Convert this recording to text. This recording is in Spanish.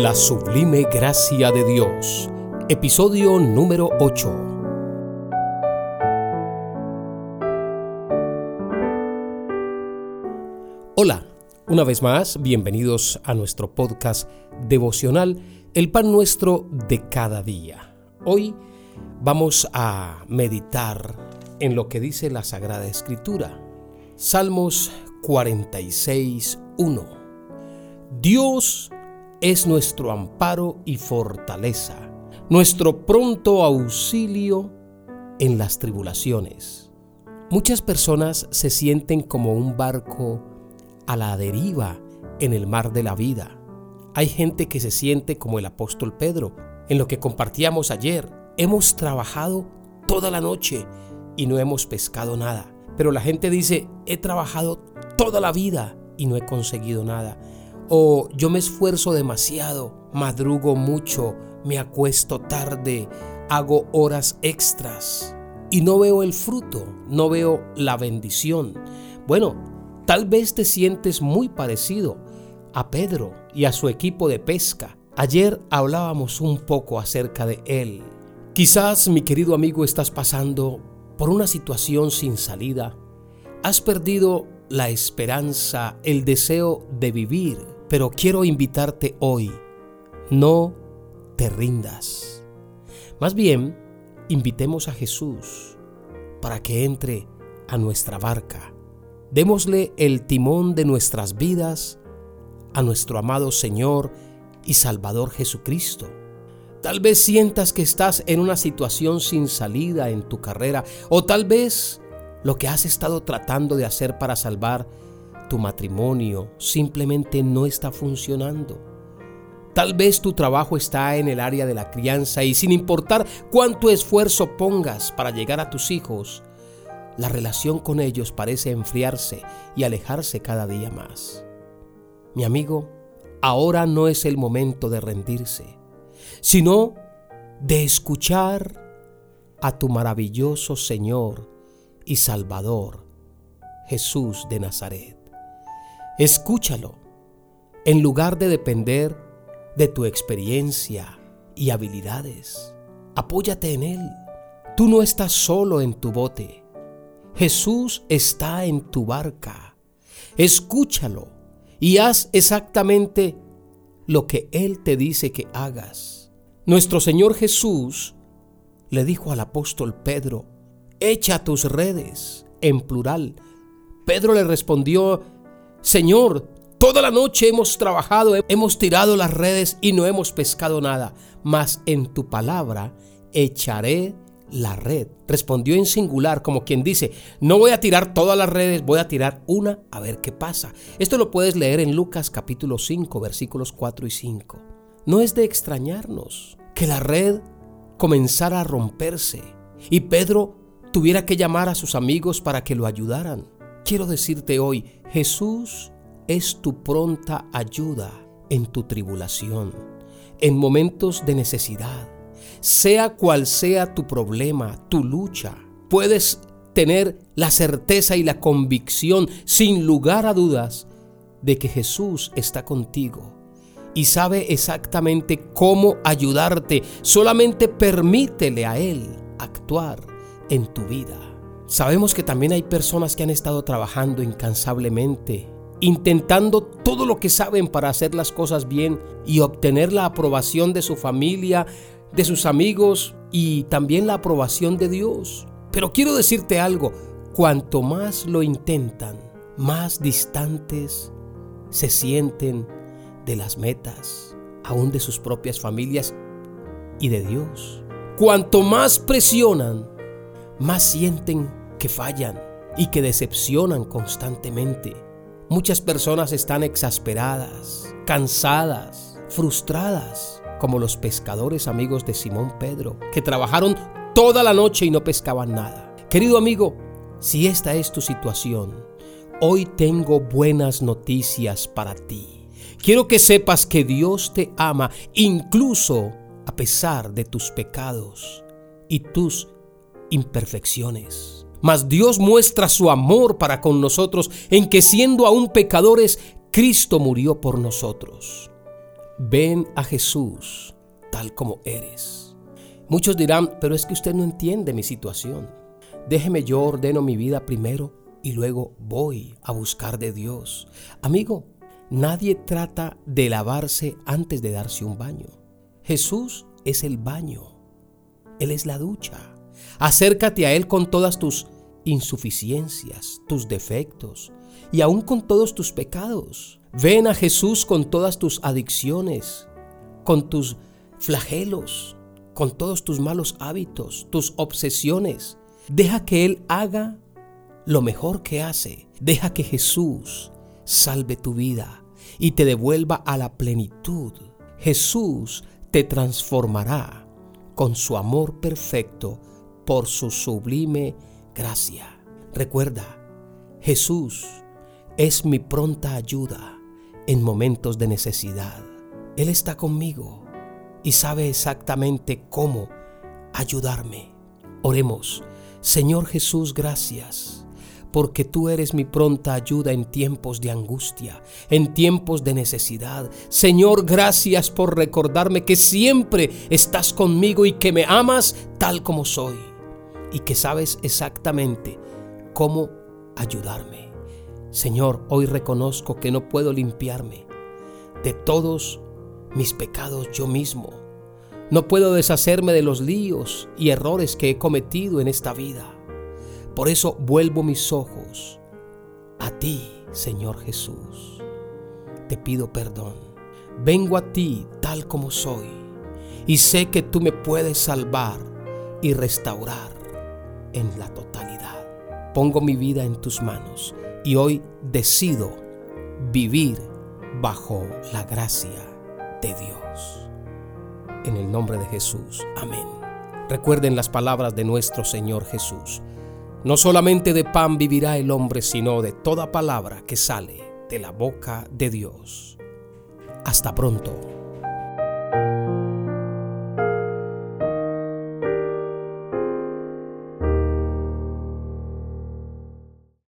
La sublime gracia de Dios, episodio número 8. Hola, una vez más, bienvenidos a nuestro podcast devocional, El pan nuestro de cada día. Hoy vamos a meditar en lo que dice la Sagrada Escritura. Salmos 46, 1. Dios es nuestro amparo y fortaleza, nuestro pronto auxilio en las tribulaciones. Muchas personas se sienten como un barco a la deriva en el mar de la vida. Hay gente que se siente como el apóstol Pedro, en lo que compartíamos ayer. Hemos trabajado toda la noche y no hemos pescado nada. Pero la gente dice, he trabajado toda la vida y no he conseguido nada o yo me esfuerzo demasiado, madrugo mucho, me acuesto tarde, hago horas extras y no veo el fruto, no veo la bendición. Bueno, tal vez te sientes muy parecido a Pedro y a su equipo de pesca. Ayer hablábamos un poco acerca de él. Quizás, mi querido amigo, estás pasando por una situación sin salida. Has perdido la esperanza, el deseo de vivir pero quiero invitarte hoy, no te rindas. Más bien, invitemos a Jesús para que entre a nuestra barca. Démosle el timón de nuestras vidas a nuestro amado Señor y Salvador Jesucristo. Tal vez sientas que estás en una situación sin salida en tu carrera o tal vez lo que has estado tratando de hacer para salvar tu matrimonio simplemente no está funcionando. Tal vez tu trabajo está en el área de la crianza y sin importar cuánto esfuerzo pongas para llegar a tus hijos, la relación con ellos parece enfriarse y alejarse cada día más. Mi amigo, ahora no es el momento de rendirse, sino de escuchar a tu maravilloso Señor y Salvador, Jesús de Nazaret. Escúchalo, en lugar de depender de tu experiencia y habilidades. Apóyate en Él. Tú no estás solo en tu bote. Jesús está en tu barca. Escúchalo y haz exactamente lo que Él te dice que hagas. Nuestro Señor Jesús le dijo al apóstol Pedro, echa tus redes, en plural. Pedro le respondió Señor, toda la noche hemos trabajado, hemos tirado las redes y no hemos pescado nada, mas en tu palabra echaré la red. Respondió en singular, como quien dice, no voy a tirar todas las redes, voy a tirar una a ver qué pasa. Esto lo puedes leer en Lucas capítulo 5, versículos 4 y 5. No es de extrañarnos que la red comenzara a romperse y Pedro tuviera que llamar a sus amigos para que lo ayudaran. Quiero decirte hoy, Jesús es tu pronta ayuda en tu tribulación, en momentos de necesidad. Sea cual sea tu problema, tu lucha, puedes tener la certeza y la convicción, sin lugar a dudas, de que Jesús está contigo y sabe exactamente cómo ayudarte. Solamente permítele a Él actuar en tu vida. Sabemos que también hay personas que han estado trabajando incansablemente, intentando todo lo que saben para hacer las cosas bien y obtener la aprobación de su familia, de sus amigos y también la aprobación de Dios. Pero quiero decirte algo, cuanto más lo intentan, más distantes se sienten de las metas, aún de sus propias familias y de Dios. Cuanto más presionan, más sienten que fallan y que decepcionan constantemente. Muchas personas están exasperadas, cansadas, frustradas, como los pescadores amigos de Simón Pedro, que trabajaron toda la noche y no pescaban nada. Querido amigo, si esta es tu situación, hoy tengo buenas noticias para ti. Quiero que sepas que Dios te ama incluso a pesar de tus pecados y tus imperfecciones. Mas Dios muestra su amor para con nosotros en que siendo aún pecadores, Cristo murió por nosotros. Ven a Jesús tal como eres. Muchos dirán, pero es que usted no entiende mi situación. Déjeme yo ordeno mi vida primero y luego voy a buscar de Dios. Amigo, nadie trata de lavarse antes de darse un baño. Jesús es el baño. Él es la ducha. Acércate a Él con todas tus insuficiencias, tus defectos y aún con todos tus pecados. Ven a Jesús con todas tus adicciones, con tus flagelos, con todos tus malos hábitos, tus obsesiones. Deja que Él haga lo mejor que hace. Deja que Jesús salve tu vida y te devuelva a la plenitud. Jesús te transformará con su amor perfecto por su sublime gracia. Recuerda, Jesús es mi pronta ayuda en momentos de necesidad. Él está conmigo y sabe exactamente cómo ayudarme. Oremos, Señor Jesús, gracias, porque tú eres mi pronta ayuda en tiempos de angustia, en tiempos de necesidad. Señor, gracias por recordarme que siempre estás conmigo y que me amas tal como soy y que sabes exactamente cómo ayudarme. Señor, hoy reconozco que no puedo limpiarme de todos mis pecados yo mismo. No puedo deshacerme de los líos y errores que he cometido en esta vida. Por eso vuelvo mis ojos a ti, Señor Jesús. Te pido perdón. Vengo a ti tal como soy y sé que tú me puedes salvar y restaurar en la totalidad. Pongo mi vida en tus manos y hoy decido vivir bajo la gracia de Dios. En el nombre de Jesús. Amén. Recuerden las palabras de nuestro Señor Jesús. No solamente de pan vivirá el hombre, sino de toda palabra que sale de la boca de Dios. Hasta pronto.